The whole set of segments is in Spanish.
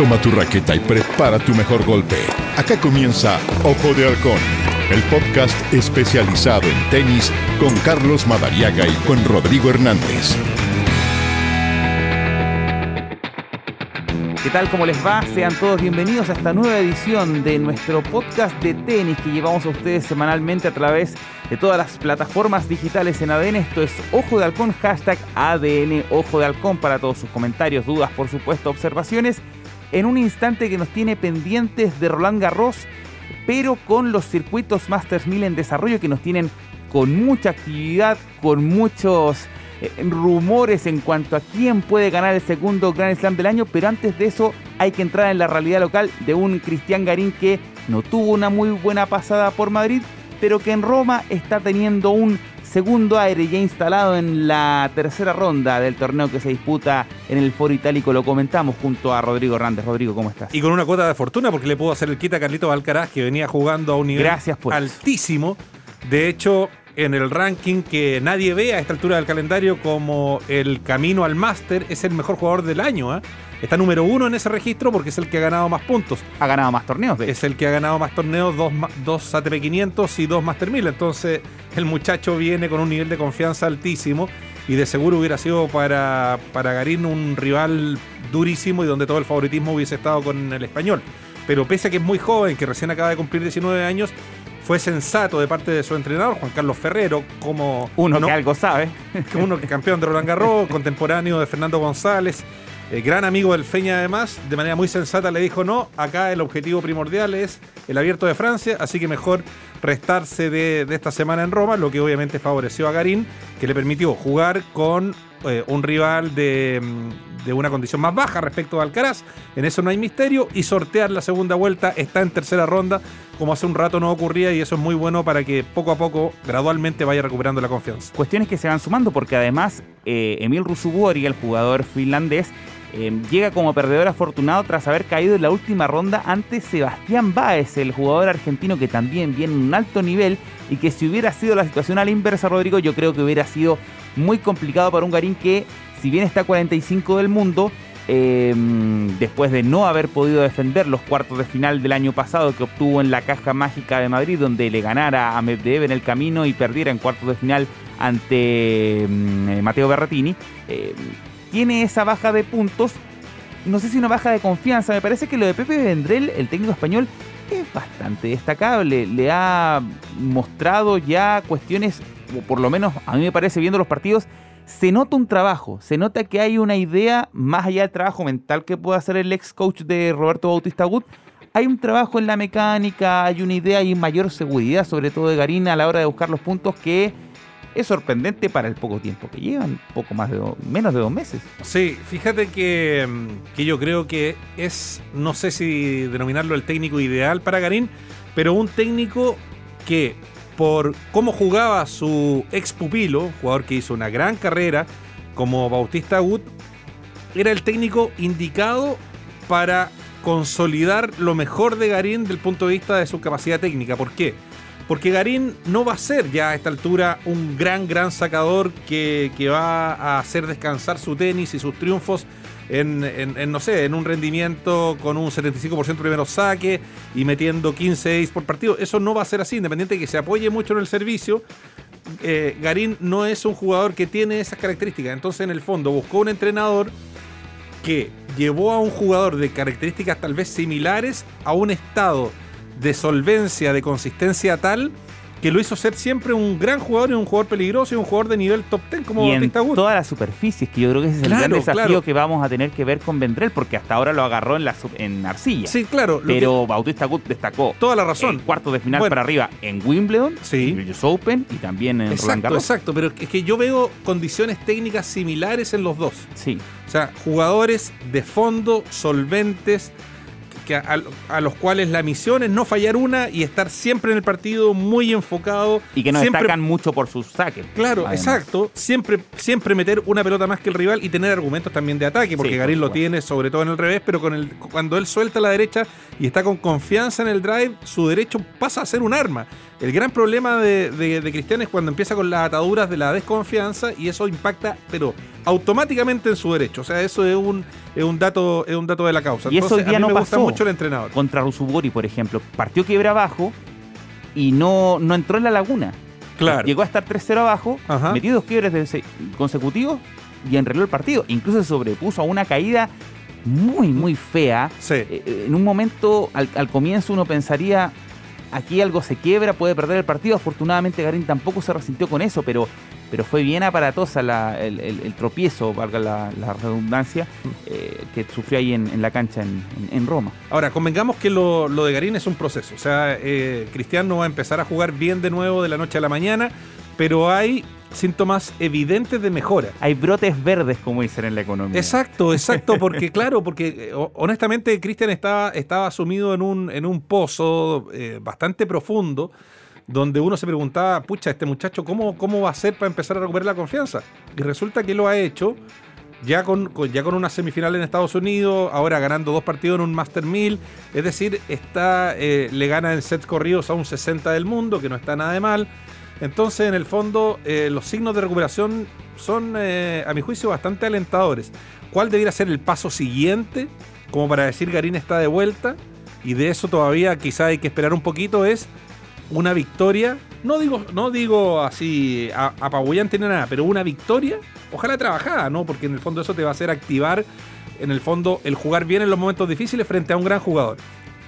Toma tu raqueta y prepara tu mejor golpe. Acá comienza Ojo de Halcón, el podcast especializado en tenis con Carlos Madariaga y con Rodrigo Hernández. ¿Qué tal? ¿Cómo les va? Sean todos bienvenidos a esta nueva edición de nuestro podcast de tenis que llevamos a ustedes semanalmente a través de todas las plataformas digitales en ADN. Esto es Ojo de Halcón, hashtag ADN Ojo de Halcón para todos sus comentarios, dudas, por supuesto, observaciones en un instante que nos tiene pendientes de Roland Garros, pero con los circuitos Masters 1000 en desarrollo que nos tienen con mucha actividad, con muchos eh, rumores en cuanto a quién puede ganar el segundo Grand Slam del año, pero antes de eso hay que entrar en la realidad local de un Cristian Garín que no tuvo una muy buena pasada por Madrid, pero que en Roma está teniendo un segundo aire ya instalado en la tercera ronda del torneo que se disputa en el Foro Itálico. Lo comentamos junto a Rodrigo Hernández. Rodrigo, ¿cómo estás? Y con una cuota de fortuna porque le pudo hacer el quita a Carlito Alcaraz que venía jugando a un nivel Gracias por altísimo. De hecho, en el ranking que nadie ve a esta altura del calendario como el camino al máster, es el mejor jugador del año. ¿eh? Está número uno en ese registro porque es el que ha ganado más puntos. Ha ganado más torneos, de Es el que ha ganado más torneos, dos, dos ATP 500 y dos Master 1000. Entonces, el muchacho viene con un nivel de confianza altísimo y de seguro hubiera sido para, para Garín un rival durísimo y donde todo el favoritismo hubiese estado con el español. Pero pese a que es muy joven, que recién acaba de cumplir 19 años, fue sensato de parte de su entrenador, Juan Carlos Ferrero, como Uno no- que algo sabe. uno que campeón de Roland Garros, contemporáneo de Fernando González, eh, gran amigo del Feña además, de manera muy sensata le dijo no, acá el objetivo primordial es el abierto de Francia, así que mejor restarse de, esta semana en Roma, lo que obviamente favoreció a Garín, que le permitió jugar con eh, un rival de, mm, de una condición más baja respecto a Alcaraz, en eso no hay misterio, y sortear la segunda vuelta está en tercera ronda, como hace un rato no ocurría, y eso es muy bueno para que poco a poco, gradualmente, vaya recuperando la confianza. Cuestiones que se van sumando porque además eh, Emil Rusubori, el jugador finlandés, eh, llega como perdedor afortunado tras haber caído en la última ronda ante Sebastián Báez, el jugador argentino que también viene en un alto nivel y que si hubiera sido la situación a la inversa, Rodrigo, yo creo que hubiera sido muy complicado para un Garín que, si bien está 45 del mundo, eh, después de no haber podido defender los cuartos de final del año pasado que obtuvo en la Caja Mágica de Madrid, donde le ganara a Medvedev en el camino y perdiera en cuartos de final ante mm, eh, Mateo Berrettini, eh, tiene esa baja de puntos. No sé si una baja de confianza. Me parece que lo de Pepe Vendrell, el técnico español, es bastante destacable. Le ha mostrado ya cuestiones, o por lo menos a mí me parece viendo los partidos, se nota un trabajo, se nota que hay una idea más allá del trabajo mental que puede hacer el ex coach de Roberto Bautista Wood. Hay un trabajo en la mecánica, hay una idea y mayor seguridad, sobre todo de Garina a la hora de buscar los puntos que es sorprendente para el poco tiempo que llevan, poco más de do- menos de dos meses. Sí, fíjate que, mm, que yo creo que es, no sé si denominarlo el técnico ideal para Garín, pero un técnico que por cómo jugaba su ex pupilo, jugador que hizo una gran carrera como Bautista Wood, era el técnico indicado para consolidar lo mejor de Garín del punto de vista de su capacidad técnica. ¿Por qué? Porque Garín no va a ser ya a esta altura un gran, gran sacador que, va a hacer descansar su tenis y sus triunfos en, no sé, en un rendimiento con un 75% primero saque y metiendo 15 ace por partido. Eso no va a ser así, independiente de que se apoye mucho en el servicio. eh, Garín no es un jugador que tiene esas características. Entonces, en el fondo, buscó un entrenador que llevó a un jugador de características tal vez similares a un estado de solvencia, de consistencia tal que lo hizo ser siempre un gran jugador y un jugador peligroso y un jugador de nivel top 10 como y en Bautista Agut. todas las superficies, que yo creo que ese es el gran desafío claro. que vamos a tener que ver con Vendrell, porque hasta ahora lo agarró en, la, en arcilla. Sí, claro. pero Bautista Agut destacó toda la razón. en cuartos de final Bueno. para arriba en Wimbledon, Sí. en US Open y también en Roland Garros. exacto. Pero es que yo veo condiciones técnicas similares en los dos. Sí, O sea, jugadores de fondo, solventes, que a, a los cuales la misión es no fallar una y estar siempre en el partido muy enfocado. y que no siempre, destacan mucho por sus saques. Claro, además. exacto. Siempre, siempre meter una pelota más que el rival y tener argumentos también de ataque, porque Sí, por Garín lo tiene sobre todo en el revés, pero con el, cuando él suelta la derecha y está con confianza en el drive, su derecho pasa a ser un arma. El gran problema de, de, Cristian es cuando empieza con las ataduras de la desconfianza y eso impacta, pero automáticamente en su derecho. O sea, eso es un, es un dato es un dato de la causa. Y eso hoy día a mí no me pasó gusta mucho el entrenador. Contra Rusubori, por ejemplo. Partió quiebra abajo y no, no entró en la laguna. Claro. Llegó a estar 3-0 abajo, metió dos quiebres consecutivos y enreló el partido. Incluso se sobrepuso a una caída muy, muy fea. Eh, eh, en un momento, al, comienzo, uno pensaría, aquí algo se quiebra, puede perder el partido. Afortunadamente, Garín tampoco se resintió con eso, pero, pero fue bien aparatosa el, tropiezo, valga la, redundancia, eh, que sufrió ahí en, la cancha en, Roma. Ahora, convengamos que lo, de Garín es un proceso. O sea, Cristiano no va a empezar a jugar bien de nuevo de la noche a la mañana, pero hay síntomas evidentes de mejora. Hay brotes verdes, como dicen en la economía. Exacto, exacto, porque claro, porque eh, honestamente Cristian estaba, estaba sumido en un, en un pozo eh, bastante profundo, donde uno se preguntaba, pucha, este muchacho, ¿cómo, ¿cómo va a ser para empezar a recuperar la confianza? Y resulta que lo ha hecho. Ya con, ya con una semifinal en Estados Unidos, ahora ganando dos partidos en un Master 1000, es decir, está, eh, le gana en sets corridos a un 60 del mundo, que no está nada de mal, entonces, en el fondo, eh, los signos de recuperación son, eh, a mi juicio, bastante alentadores. ¿Cuál debería ser el paso siguiente como para decir Garín está de vuelta? Y de eso todavía quizá hay que esperar un poquito, es una victoria. No digo, no digo así apabullante ni nada, pero una victoria, ojalá trabajada, ¿no? Porque en el fondo eso te va a hacer activar, en el fondo, el jugar bien en los momentos difíciles frente a un gran jugador.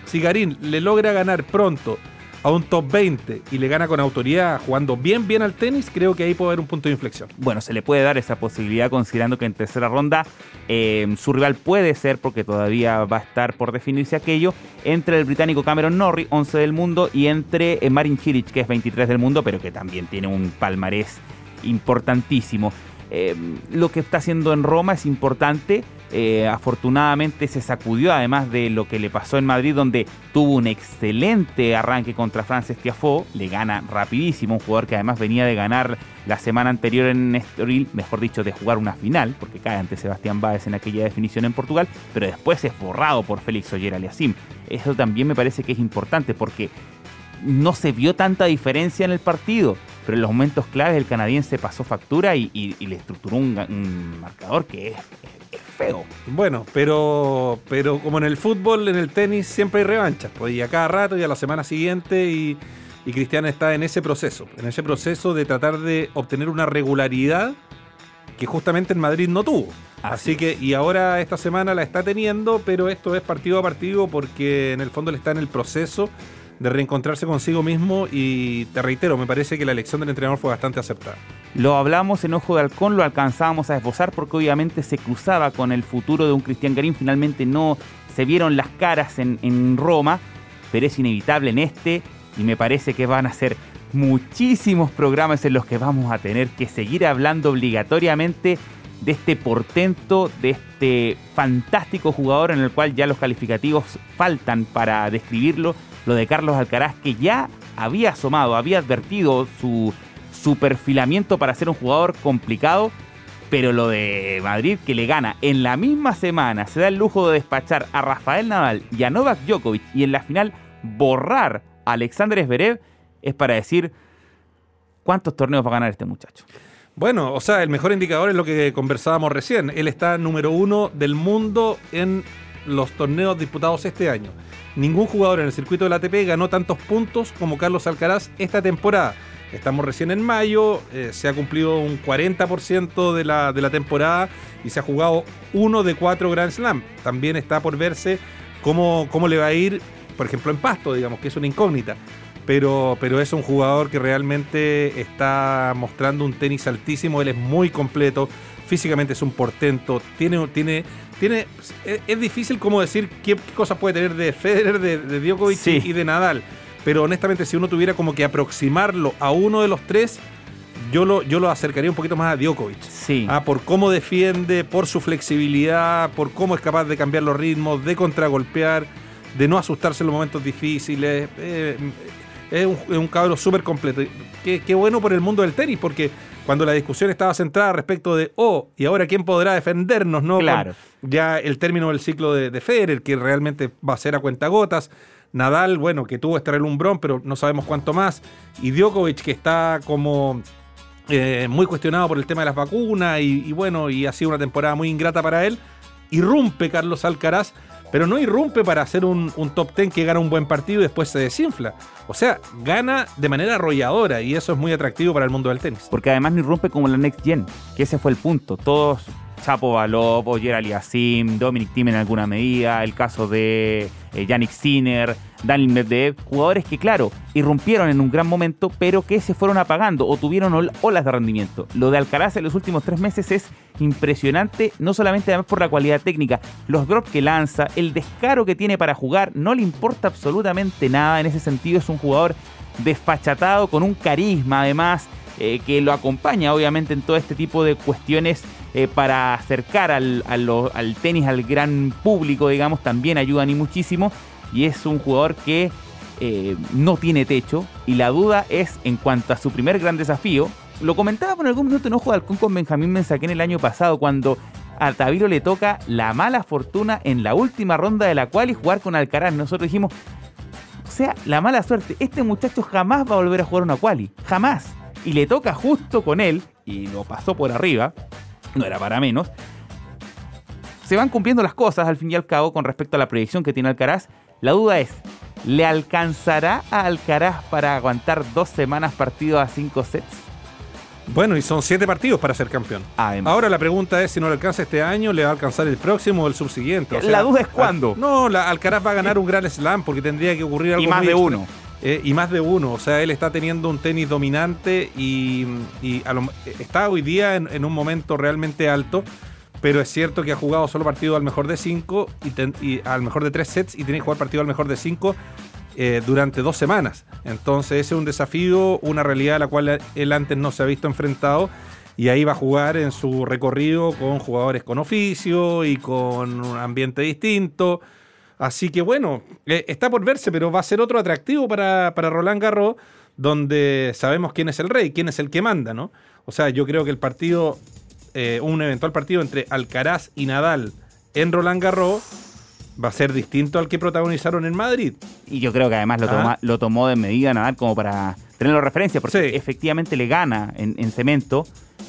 Si Garín le logra ganar pronto a un top 20 y le gana con autoridad jugando bien bien al tenis, creo que ahí puede haber un punto de inflexión. Bueno, se le puede dar esa posibilidad considerando que en tercera ronda eh, su rival puede ser, porque todavía va a estar por definirse aquello, entre el británico Cameron Norrie, 11 del mundo, y entre eh, Marin Cilic, que es 23 del mundo, pero que también tiene un palmarés importantísimo. Eh, lo que está haciendo en Roma es importante. Eh, afortunadamente se sacudió, además de lo que le pasó en Madrid, donde tuvo un excelente arranque contra Frances Tiafoe. Le gana rapidísimo, un jugador que además venía de ganar la semana anterior en Estoril, mejor dicho, de jugar una final, porque cae ante Sebastián Báez en aquella definición en Portugal, pero después es borrado por Félix Oyer Aliasim. Eso también me parece que es importante porque no se vio tanta diferencia en el partido pero en los momentos claves el canadiense pasó factura y, le estructuró un, marcador que es, feo. Bueno, pero, pero como en el fútbol, en el tenis siempre hay revanchas, pues y a cada rato y a la semana siguiente y, y Cristian está en ese proceso, en ese proceso de tratar de obtener una regularidad que justamente en Madrid no tuvo. Así, que, y ahora esta semana la está teniendo, pero esto es partido a partido porque en el fondo le está en el proceso de reencontrarse consigo mismo y te reitero, me parece que la elección del entrenador fue bastante aceptada. Lo hablamos en Ojo de Halcón, lo alcanzábamos a esbozar porque obviamente se cruzaba con el futuro de un Cristian Garín, finalmente no se vieron las caras en, en Roma, pero es inevitable en este y me parece que van a ser muchísimos programas en los que vamos a tener que seguir hablando obligatoriamente de este portento, de este fantástico jugador en el cual ya los calificativos faltan para describirlo lo de Carlos Alcaraz, que ya había asomado, había advertido su, su perfilamiento para ser un jugador complicado, pero lo de Madrid que le gana en la misma semana, se da el lujo de despachar a Rafael Nadal y a Novak Djokovic y en la final borrar a Alexander Zverev, es para decir cuántos torneos va a ganar este muchacho. Bueno, o sea, el mejor indicador es lo que conversábamos recién. Él está número uno del mundo en los torneos disputados este año. Ningún jugador en el circuito de la ATP ganó tantos puntos como Carlos Alcaraz esta temporada. Estamos recién en mayo, eh, se ha cumplido un 40% de la, de la temporada y se ha jugado uno de cuatro Grand Slam. También está por verse cómo, cómo le va a ir, por ejemplo, en Pasto, digamos, que es una incógnita. Pero, pero es un jugador que realmente está mostrando un tenis altísimo, él es muy completo, físicamente es un portento, tiene, tiene tiene es, difícil como decir qué, cosas puede tener de Federer, de, Djokovic y de Nadal. Pero honestamente, si uno tuviera como que aproximarlo a uno de los tres, yo lo, yo lo acercaría un poquito más a Djokovic. Sí. Ah, por cómo defiende, por su flexibilidad, por cómo es capaz de cambiar los ritmos, de contragolpear, de no asustarse en los momentos difíciles. Eh, es un, es un cabro súper completo. Qué, qué, bueno por el mundo del tenis, porque cuando la discusión estaba centrada respecto de, oh, y ahora quién podrá defendernos, ¿no? Claro. ya el término del ciclo de, de Federer, que realmente va a ser a cuentagotas. Nadal, bueno, que tuvo este relumbrón, pero no sabemos cuánto más. Y Djokovic, que está como eh, muy cuestionado por el tema de las vacunas y, y, bueno, y ha sido una temporada muy ingrata para él. Irrumpe Carlos Alcaraz, pero no irrumpe para hacer un, top ten que gana un buen partido y después se desinfla. O sea, gana de manera arrolladora y eso es muy atractivo para el mundo del tenis. Porque además no irrumpe como la Next Gen, que ese fue el punto. Todos, Chapo Balov, Oyer Aliasim, Dominic Thiem en alguna medida, el caso de eh, Yannick Sinner, Daniel Medvedev, jugadores que, claro, irrumpieron en un gran momento, pero que se fueron apagando o tuvieron ol olas de rendimiento. Lo de Alcaraz en los últimos tres meses es impresionante, no solamente además por la cualidad técnica, los drops que lanza, el descaro que tiene para jugar, no le importa absolutamente nada. En ese sentido, es un jugador desfachatado, con un carisma además. Eh, que lo acompaña obviamente en todo este tipo de cuestiones eh, para acercar al, al, al, tenis al gran público, digamos, también ayudan y muchísimo. Y es un jugador que eh, no tiene techo. Y la duda es en cuanto a su primer gran desafío. Lo comentaba por algún minuto en Ojo de Halcón con Benjamín Mensaquén el año pasado, cuando a Taviro le toca la mala fortuna en la última ronda de la cual y jugar con Alcaraz. Nosotros dijimos, o sea, la mala suerte, este muchacho jamás va a volver a jugar una quali, jamás. Y le toca justo con él, y lo pasó por arriba, no era para menos. Se van cumpliendo las cosas al fin y al cabo con respecto a la proyección que tiene Alcaraz. La duda es, ¿le alcanzará a Alcaraz para aguantar dos semanas partido a cinco sets? Bueno, y son siete partidos para ser campeón. Además. Ahora la pregunta es si no le alcanza este año, le va a alcanzar el próximo o el subsiguiente. O sea, la duda es cuándo. No, la, Alcaraz va a ganar un gran slam porque tendría que ocurrir algo y más de extra. uno. Eh, y más de uno. O sea, él está teniendo un tenis dominante y, y lo, está hoy día en, en, un momento realmente alto. Pero es cierto que ha jugado solo partido al mejor de cinco y, al mejor de tres sets y tiene que jugar partido al mejor de cinco eh, durante dos semanas. Entonces ese es un desafío, una realidad a la cual él antes no se ha visto enfrentado. Y ahí va a jugar en su recorrido con jugadores con oficio y con un ambiente distinto. Así que bueno, eh, está por verse, pero va a ser otro atractivo para, para Roland Garros, donde sabemos quién es el rey, quién es el que manda, ¿no? O sea, yo creo que el partido, eh, un eventual partido entre Alcaraz y Nadal en Roland Garros va a ser distinto al que protagonizaron en Madrid. Y yo creo que además lo, toma, lo tomó de medida Nadal como para tenerlo de referencia, porque sí. efectivamente le gana en, en, cemento,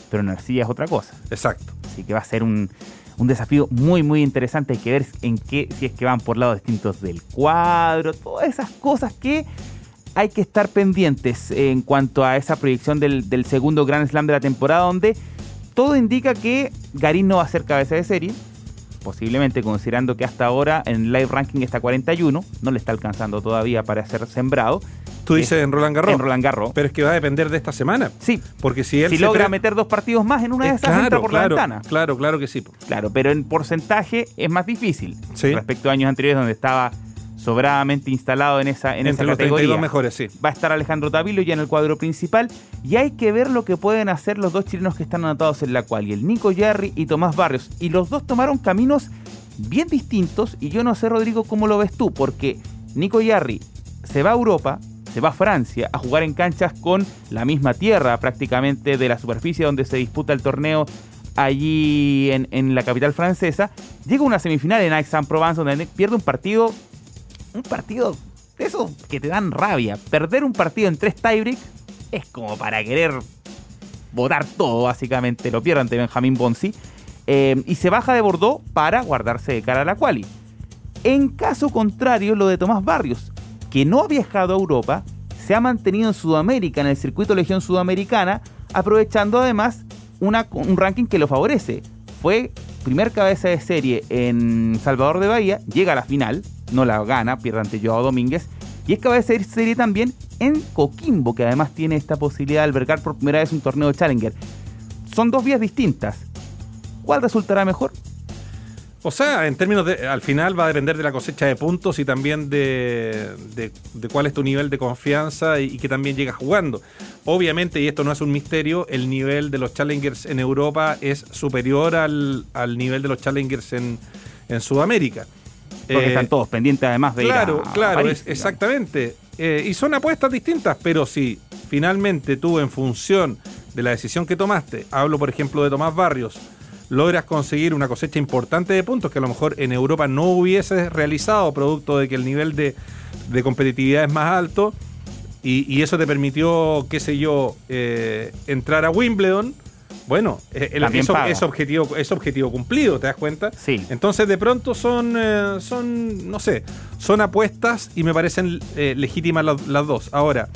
pero en arcilla es otra cosa. Exacto. Así que va a ser un, un desafío muy, muy interesante. Hay que ver en qué, si es que van por lados distintos del cuadro, todas esas cosas que hay que estar pendientes en cuanto a esa proyección del, del segundo Grand Slam de la temporada, donde todo indica que Garín no va a ser cabeza de serie. Posiblemente considerando que hasta ahora en live ranking está 41, no le está alcanzando todavía para ser sembrado. Tú dices en Roland Garros. En Roland Garros. Pero es que va a depender de esta semana. Sí. Porque si él si logra meter dos partidos más en una de esas claro, entra por claro, la ventana. Claro, claro que sí. Claro, pero en porcentaje es más difícil sí. respecto a años anteriores donde estaba sobradamente instalado en esa, en Entre esa los categoría. 32 mejores, sí. Va a estar Alejandro Tavilo ya en el cuadro principal y hay que ver lo que pueden hacer los dos chilenos que están anotados en la cual, y el Nico Yarri y Tomás Barrios. Y los dos tomaron caminos bien distintos y yo no sé, Rodrigo, cómo lo ves tú, porque Nico Yarri se va a Europa, se va a Francia a jugar en canchas con la misma tierra prácticamente de la superficie donde se disputa el torneo allí en, en la capital francesa. Llega una semifinal en Aix-en-Provence donde pierde un partido, un partido de esos que te dan rabia. Perder un partido en tres tiebreak es como para querer votar todo, básicamente. Lo pierde ante Benjamín Bonsi. Eh, y se baja de Bordeaux para guardarse de cara a la quali. En caso contrario, lo de Tomás Barrios, que no ha viajado a Europa, se ha mantenido en Sudamérica, en el circuito Legión Sudamericana, aprovechando además un ranking que lo favorece. Fue primer cabeza de serie en Salvador de Bahía, llega a la final, no la gana, pierde ante Joao Domínguez, y es cabeza de serie también en Coquimbo, que además tiene esta posibilidad de albergar por primera vez un torneo de Challenger. Son dos vías distintas. ¿Cuál resultará mejor? O sea, en términos de, al final va a depender de la cosecha de puntos y también de, de, de cuál es tu nivel de confianza y, y, que también llegas jugando. Obviamente, y esto no es un misterio, el nivel de los challengers en Europa es superior al, al nivel de los challengers en, en Sudamérica. Porque eh, están todos pendientes además de claro, ir a, Claro, París, es, exactamente. Eh, y son apuestas distintas, pero si finalmente tú en función de la decisión que tomaste, hablo por ejemplo de Tomás Barrios, logras conseguir una cosecha importante de puntos que a lo mejor en Europa no hubieses realizado, producto de que el nivel de, de competitividad es más alto y, eso te permitió, qué sé yo, eh, entrar a Wimbledon. Bueno, eh, el, es, objetivo, es objetivo cumplido, ¿te das cuenta? Sí. Entonces, de pronto son, eh, son no sé, son apuestas y me parecen legítimas las, dos. Ahora,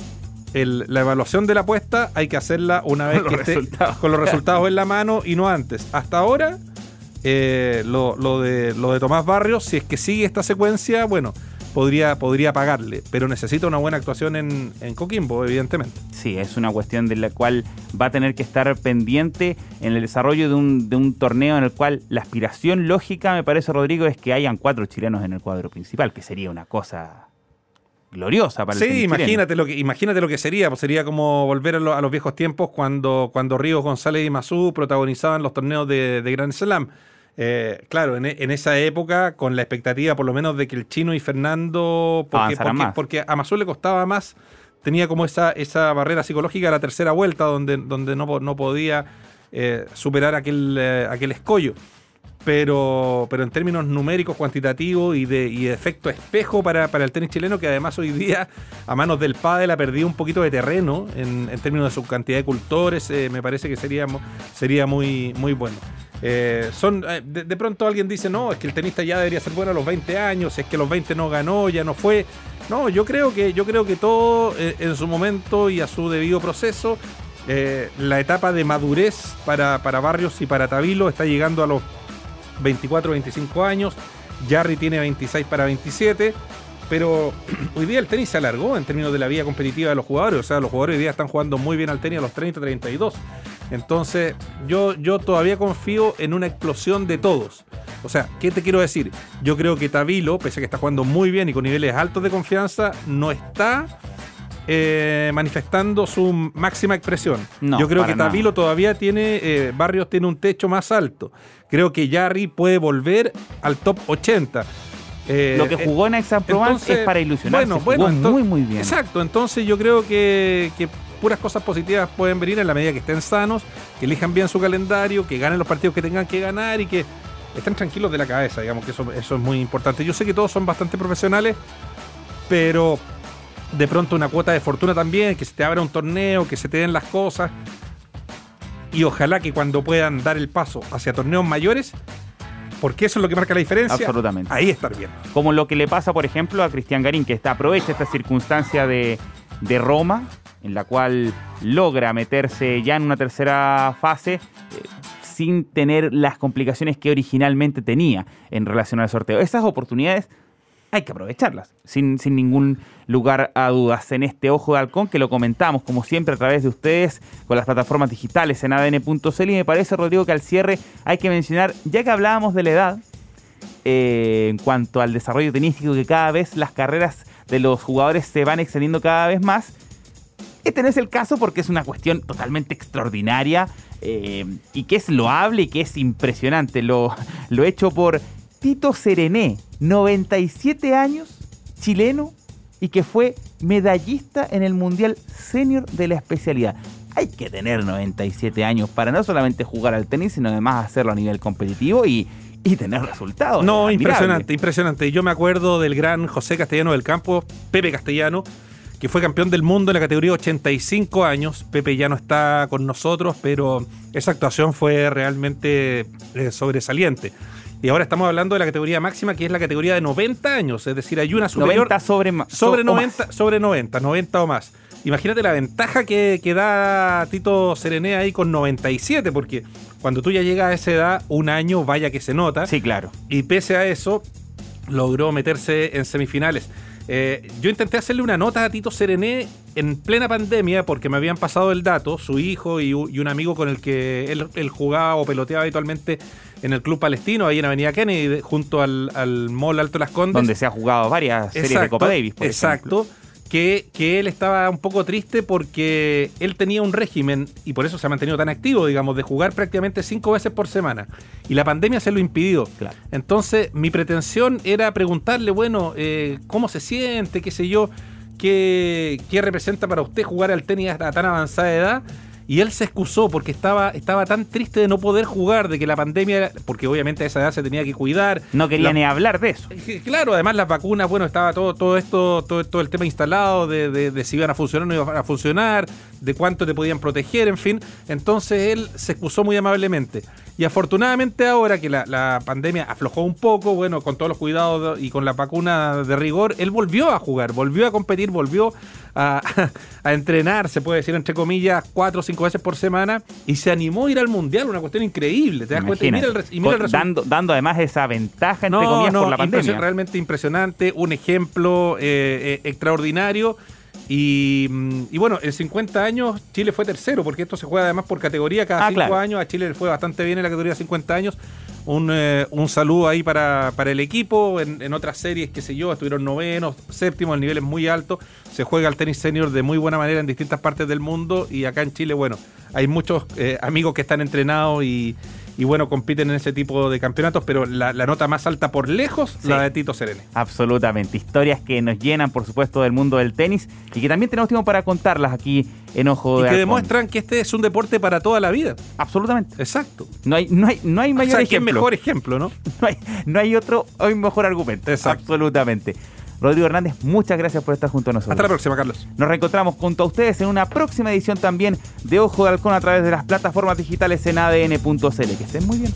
la evaluación de la apuesta hay que hacerla una vez que esté con los resultados en la mano y no antes. Hasta ahora, lo, de, lo de Tomás Barrios, si es que sigue esta secuencia, bueno, podría, podría pagarle, pero necesita una buena actuación en, en Coquimbo, evidentemente. Sí, es una cuestión de la cual va a tener que estar pendiente en el desarrollo de un, de un torneo en el cual la aspiración lógica, me parece, Rodrigo, es que hayan cuatro chilenos en el cuadro principal, que sería una cosa gloriosa para el Sí, imagínate lo, que, imagínate lo que sería, pues sería como volver a, los viejos tiempos cuando, cuando Ríos González y Mazú protagonizaban los torneos de, de Grand Slam. Eh, claro, en, esa época, con la expectativa por lo menos de que el chino y Fernando, porque, porque, a Mazú le costaba más, tenía como esa, esa barrera psicológica a la tercera vuelta, donde, donde no, no podía eh, superar aquel, eh, aquel escollo pero, pero en términos numéricos, cuantitativos y de, y efecto espejo para, el tenis chileno, que además hoy día a manos del pádel ha perdido un poquito de terreno en, términos de su cantidad de cultores, eh, me parece que sería, sería muy, muy bueno. Eh, son eh, de, pronto alguien dice, no, es que el tenista ya debería ser bueno a los 20 años, es que los 20 no ganó, ya no fue. No, yo creo que, yo creo que todo en su momento y a su debido proceso, la etapa de madurez para, para Barrios y para Tabilo está llegando a los 24, 25 años. Jarry tiene 26 para 27. Pero hoy día el tenis se alargó en términos de la vida competitiva de los jugadores. O sea, los jugadores hoy día están jugando muy bien al tenis a los 30, 32. Entonces, yo, yo todavía confío en una explosión de todos. O sea, ¿qué te quiero decir? Yo creo que Tabilo, pese a que está jugando muy bien y con niveles altos de confianza, no está eh, manifestando su máxima expresión. yo creo que Tabilo todavía tiene, eh, Barrios tiene un techo más alto. Creo que Jarry puede volver al top 80. Eh, Lo que eh, jugó en Aix-en-Provence es para ilusionarse. Bueno, muy, muy bien. Exacto, entonces yo creo que, puras cosas positivas pueden venir en la medida que estén sanos, que elijan bien su calendario, que ganen los partidos que tengan que ganar y que estén tranquilos de la cabeza, digamos que eso, eso es muy importante. Yo sé que todos son bastante profesionales, pero de pronto una cuota de fortuna también, que se te abra un torneo, que se te den las cosas y ojalá que cuando puedan dar el paso hacia torneos mayores, porque eso es lo que marca la diferencia. Absolutamente. Ahí estar bien. Como lo que le pasa, por ejemplo, a Cristian Garín, que está, aprovecha esta circunstancia de, Roma, en la cual logra meterse ya en una tercera fase. Eh, sin tener las complicaciones que originalmente tenía en relación al sorteo. Esas oportunidades hay que aprovecharlas, sin, sin ningún lugar a dudas. En este Ojo de Halcón, que lo comentamos como siempre a través de ustedes con las plataformas digitales en adn.cl y me parece, Rodrigo, que al cierre hay que mencionar, ya que hablábamos de la edad, eh, en cuanto al desarrollo tenístico, que cada vez las carreras de los jugadores se van extendiendo cada vez más, este no es el caso porque es una cuestión totalmente extraordinaria eh, y que es loable y que es impresionante. Lo, lo hecho por Tito Serené, 97 años, chileno, y que fue medallista en el Mundial Senior de la especialidad. Hay que tener 97 años para no solamente jugar al tenis, sino además hacerlo a nivel competitivo y, tener resultados. No, impresionante, impresionante. Yo me acuerdo del gran José Castellano del Campo, Pepe Castellano, que fue campeón del mundo en la categoría 85 años. Pepe ya no está con nosotros, pero esa actuación fue realmente eh, sobresaliente. Y ahora estamos hablando de la categoría máxima, que es la categoría de 90 años, es decir, hay una superior 90 sobre, sobre 90, sobre 90, 90 o más. Imagínate la ventaja que, que da Tito Serené ahí con 97, porque cuando tú ya llegas a esa edad, un año vaya que se nota. Sí, claro. Y pese a eso, logró meterse en semifinales. Eh, yo intenté hacerle una nota a Tito Serené en plena pandemia porque me habían pasado el dato, su hijo y, un amigo con el que él, jugaba o peloteaba habitualmente en el Club Palestino, ahí en Avenida Kennedy, junto al, al Mall Alto Las Condes. Donde se ha jugado varias series de Copa Davis. Por exacto que, él estaba un poco triste porque él tenía un régimen, y por eso se ha mantenido tan activo, digamos, de jugar prácticamente cinco veces por semana. Y la pandemia se lo impidió. Entonces, mi pretensión era preguntarle, bueno, eh, ¿cómo se siente? ¿Qué sé yo? ¿Qué, ¿Qué representa para usted jugar al tenis a tan avanzada edad? Y él se excusó porque estaba, estaba tan triste de no poder jugar, de que la pandemia, porque obviamente a esa edad se tenía que cuidar. No quería La- ni hablar de eso. Eh, Claro, además las vacunas, bueno, estaba todo, todo esto, todo, todo el tema instalado de, de- de si iban a funcionar o no iban a funcionar, de cuánto te podían proteger, en fin. Entonces él se excusó muy amablemente. Y afortunadamente ahora que la, la pandemia aflojó un poco, bueno, con todos los cuidados y con la vacuna de rigor, él volvió a jugar, volvió a competir, volvió a, a entrenar, se puede decir entre comillas, cuatro o cinco veces por semana, y se animó a ir al mundial, una cuestión increíble. ¿Te das cuenta? Y mira el, y mira el dando, dando además esa ventaja, entre comillas, por la pandemia. realmente impresionante, un ejemplo eh, eh, extraordinario. Y, mm, y bueno, en 50 años Chile fue tercero, porque esto se juega además por categoría cada Ah, 5 claro. años. A Chile le fue bastante bien en la categoría de 50 años. Un, eh, un saludo ahí para, para el equipo. En, en otras series, qué sé yo, estuvieron novenos, séptimos, el nivel es muy alto. Se juega el tenis senior de muy buena manera en distintas partes del mundo. Y acá en Chile, bueno, hay muchos eh, amigos que están entrenados y, y bueno, compiten en ese tipo de campeonatos, pero la, la nota más alta por lejos, Sí. la de Tito Serene. Absolutamente. Historias que nos llenan, por supuesto, del mundo del tenis y que también tenemos tiempo para contarlas aquí en Ojo Y de que Halcón. demuestran que este es un deporte para toda la vida. Absolutamente. Exacto. No hay, no hay, no hay O mayor sea, ¿qué ejemplo. mejor ejemplo, ¿no? No hay, no hay otro, hay mejor argumento. Exacto. Absolutamente. Rodrigo Hernández, muchas gracias por estar junto a nosotros. Hasta la próxima, Carlos. Nos reencontramos junto a ustedes en una próxima edición también de Ojo de Halcón a través de las plataformas digitales en adn.cl. Que estén muy bien.